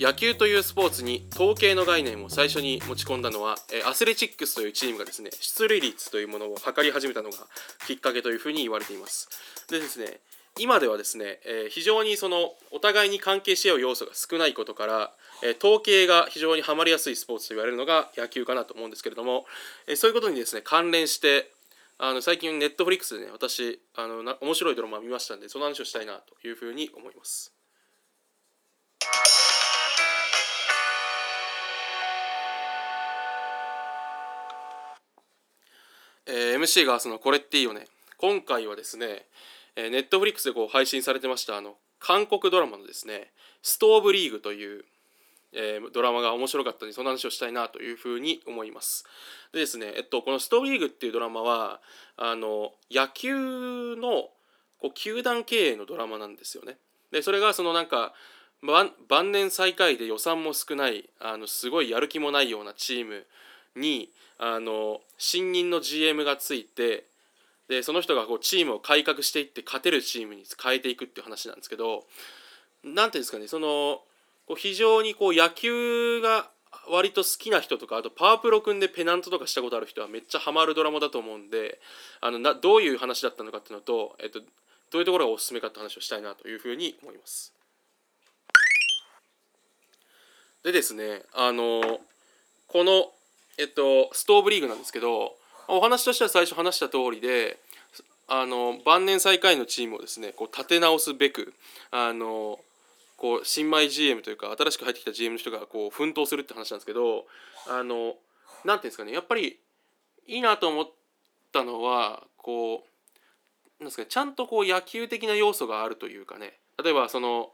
野球というスポーツに統計の概念を最初に持ち込んだのはアスレチックスというチームがですね出塁率というものを測り始めたのがきっかけというふうに言われています。でですね今ではですね、え非常にそのお互いに関係し合う要素が少ないことから、え統計が非常にはまりやすいスポーツと言われるのが野球かなと思うんですけれども、えそういうことにですね関連してあの最近ネットフリックスでね私あのな面白いドラマ見ましたんでその話をしたいなというふうに思います。えー、MC がそのこれっていいよね今回はですねえー、ネットフリックスでこう配信されてましたあの韓国ドラマのですね「ストーブリーグ」という、えー、ドラマが面白かったのでその話をしたいなというふうに思います。でですね、えっと、この「ストーブリーグ」っていうドラマはあの野球のこう球団経営のドラマなんですよね。でそれがそのなんか晩年最下位で予算も少ないあのすごいやる気もないようなチームにあの新任の GM がついてでその人がこうチームを改革していって勝てるチームに変えていくっていう話なんですけど何ていうんですかねそのこう非常にこう野球が割と好きな人とかあとパワープロ組んでペナントとかしたことある人はめっちゃハマるドラマだと思うんであのなどういう話だったのかっていうのと、えっと、どういうところがおすすめかって話をしたいなというふうに思います。でですねあのこの、えっと、ストーブリーグなんですけどお話としては最初話した通りであの晩年最下位のチームをですねこう立て直すべくあのこう新米 GM というか新しく入ってきた GM の人がこう奮闘するって話なんですけどあのなていうんですかねやっぱりいいなと思ったのはこうなんですかねちゃんとこう野球的な要素があるというかね。例えばその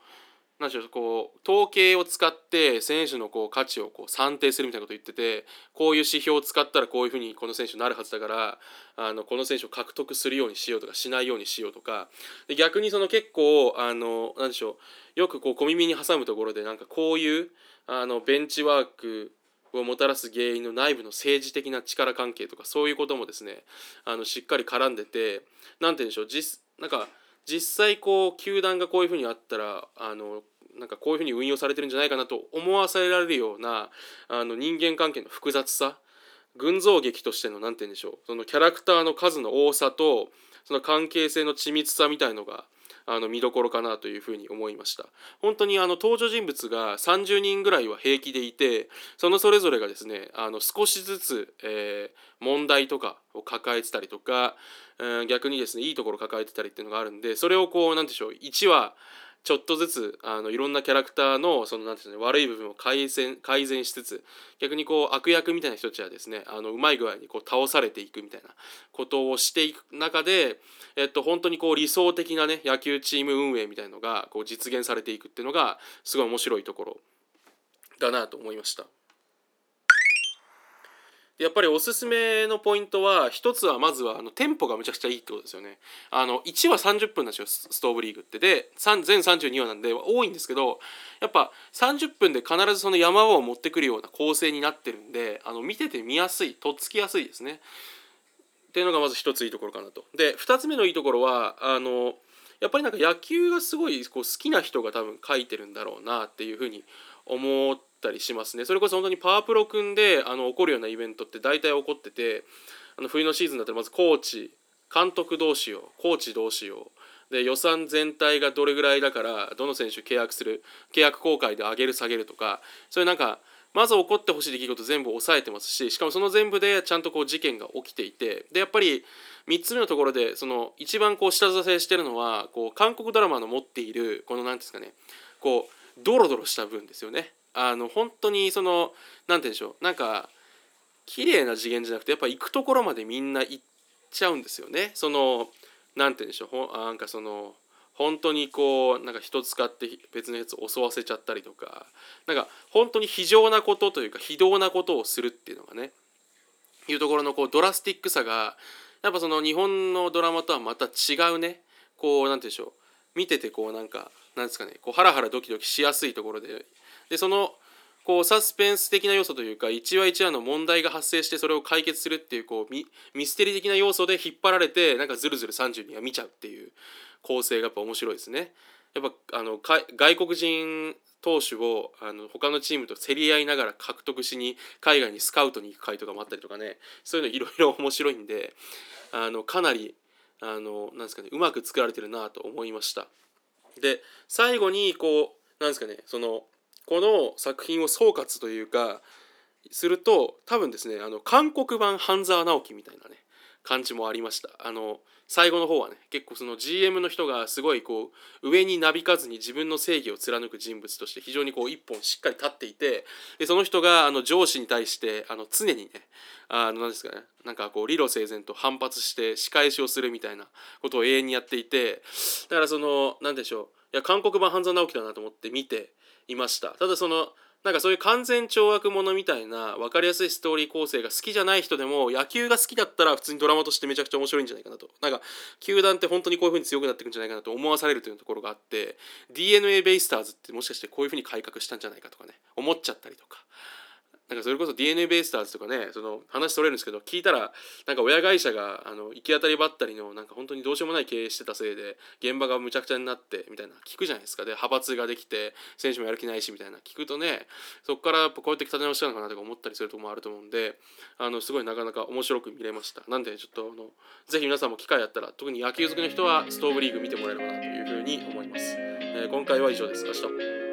何でしょうこう統計を使って選手のこう価値をこう算定するみたいなことを言っててこういう指標を使ったらこういうふうにこの選手になるはずだからあのこの選手を獲得するようにしようとかしないようにしようとかで逆にその結構あの何でしょうよくこう小耳に挟むところでなんかこういうあのベンチワークをもたらす原因の内部の政治的な力関係とかそういうこともですねあのしっかり絡んでて何て言うんでしょう実なんか実際こう球団がこういうふうにあったらあのなんかこういうふうに運用されてるんじゃないかなと思わせられるようなあの人間関係の複雑さ群像劇としての何て言うんでしょうそのキャラクターの数の多さとその関係性の緻密さみたいのがあの見どころかなというふうに思いました。本当にあの登場人物が30人ぐらいは平気でいてそのそれぞれがですねあの少しずつ、えー、問題とかを抱えてたりとか、うん、逆にですねいいところ抱えてたりっていうのがあるんでそれをこう何でしょう1話ちょっとずつあのいろんなキャラクターのそのなんていうの悪い部分を改善改善しつつ逆にこう悪役みたいな人たちはですねあのうまい具合にこう倒されていくみたいなことをしていく中で、えっと、本当にこう理想的なね野球チーム運営みたいなのがこう実現されていくっていうのがすごい面白いところだなと思いました。やっぱりおすすめのポイントは一つはまずはあのテンポがむちゃくちゃいいってことですよね。あの1話30分なんですよストーブリーグってで全32話なんで多いんですけどやっぱ30分で必ずその山場を持ってくるような構成になってるんであの見てて見やすいとっつきやすいですね。っていうのがまず一ついいところかなと。で2つ目のいいところはあのやっぱりなんか野球がすごいこう好きな人が多分書いてるんだろうなっていうふうに思ってたりしますねそれこそ本当にパワープロ組んであの起こるようなイベントって大体起こっててあの冬のシーズンだったらまずコーチ監督どうしようコーチどうしようで予算全体がどれぐらいだからどの選手契約する契約公開で上げる下げるとかそういうなんかまず起こってほしい出来事全部抑えてますししかもその全部でちゃんとこう事件が起きていてでやっぱり3つ目のところでその一番こう下支えしてるのはこう韓国ドラマの持っているこの何ですかねこうドロドロした分ですよね。あの本当にその何て言うんでしょうなんか綺麗な次元じゃなくてやっぱ行くところまでみんな行っちゃうんですよね。その何て言うんでしょうほなんかその本当にこうなんか人使って別のやつを襲わせちゃったりとかなんか本当に非常なことというか非道なことをするっていうのがねいうところのこうドラスティックさがやっぱその日本のドラマとはまた違うねこう何て言うんでしょう見ててこうなんかなんですかねこうハラハラドキドキしやすいところででそのこうサスペンス的な要素というか一話一話の問題が発生してそれを解決するっていうこうミミステリー的な要素で引っ張られてなんかずるずる32話見ちゃうっていう構成がやっぱ面白いですね。やっぱあの外国人投手をあの他のチームと競り合いながら獲得しに海外にスカウトに行く回とかもあったりとかねそういうのいろいろ面白いんであのかなりあのなんですかねうまく作られてるなと思いました。で最後にこうなんですかねそのこの作品を総括というかすると多分ですねあの韓国版半沢直樹みたいなね感じもありました。あの最後の方はね結構その GM の人がすごいこう上になびかずに自分の正義を貫く人物として非常にこう一本しっかり立っていてでその人があの上司に対してあの常にねあの何ですかねなんかこう理路整然と反発して仕返しをするみたいなことを永遠にやっていてだからその何でしょういや韓国版半沢直樹だなと思って見ていました。ただそのなんかそういう完全懲悪者みたいな分かりやすいストーリー構成が好きじゃない人でも野球が好きだったら普通にドラマとしてめちゃくちゃ面白いんじゃないかなと。なんか球団って本当にこういう風に強くなっていくんじゃないかなと思わされるというところがあって DNA ベイスターズってもしかしてこういう風に改革したんじゃないかとかね思っちゃったりとか。なんかそれこそ DNA ベイスターズとかねその話取れるんですけど聞いたらなんか親会社があの行き当たりばったりのなんか本当にどうしようもない経営してたせいで現場がむちゃくちゃになってみたいな聞くじゃないですか。で派閥ができて選手もやる気ないしみたいな聞くとねそこからやっぱこうやって立て直したのかなとか思ったりするところもあると思うんであのすごいなかなか面白く見れました。なんでちょっとあのぜひ皆さんも機会あったら特に野球好きの人はストーブリーグ見てもらえればなというふうに思います、えー、今回は以上です。明日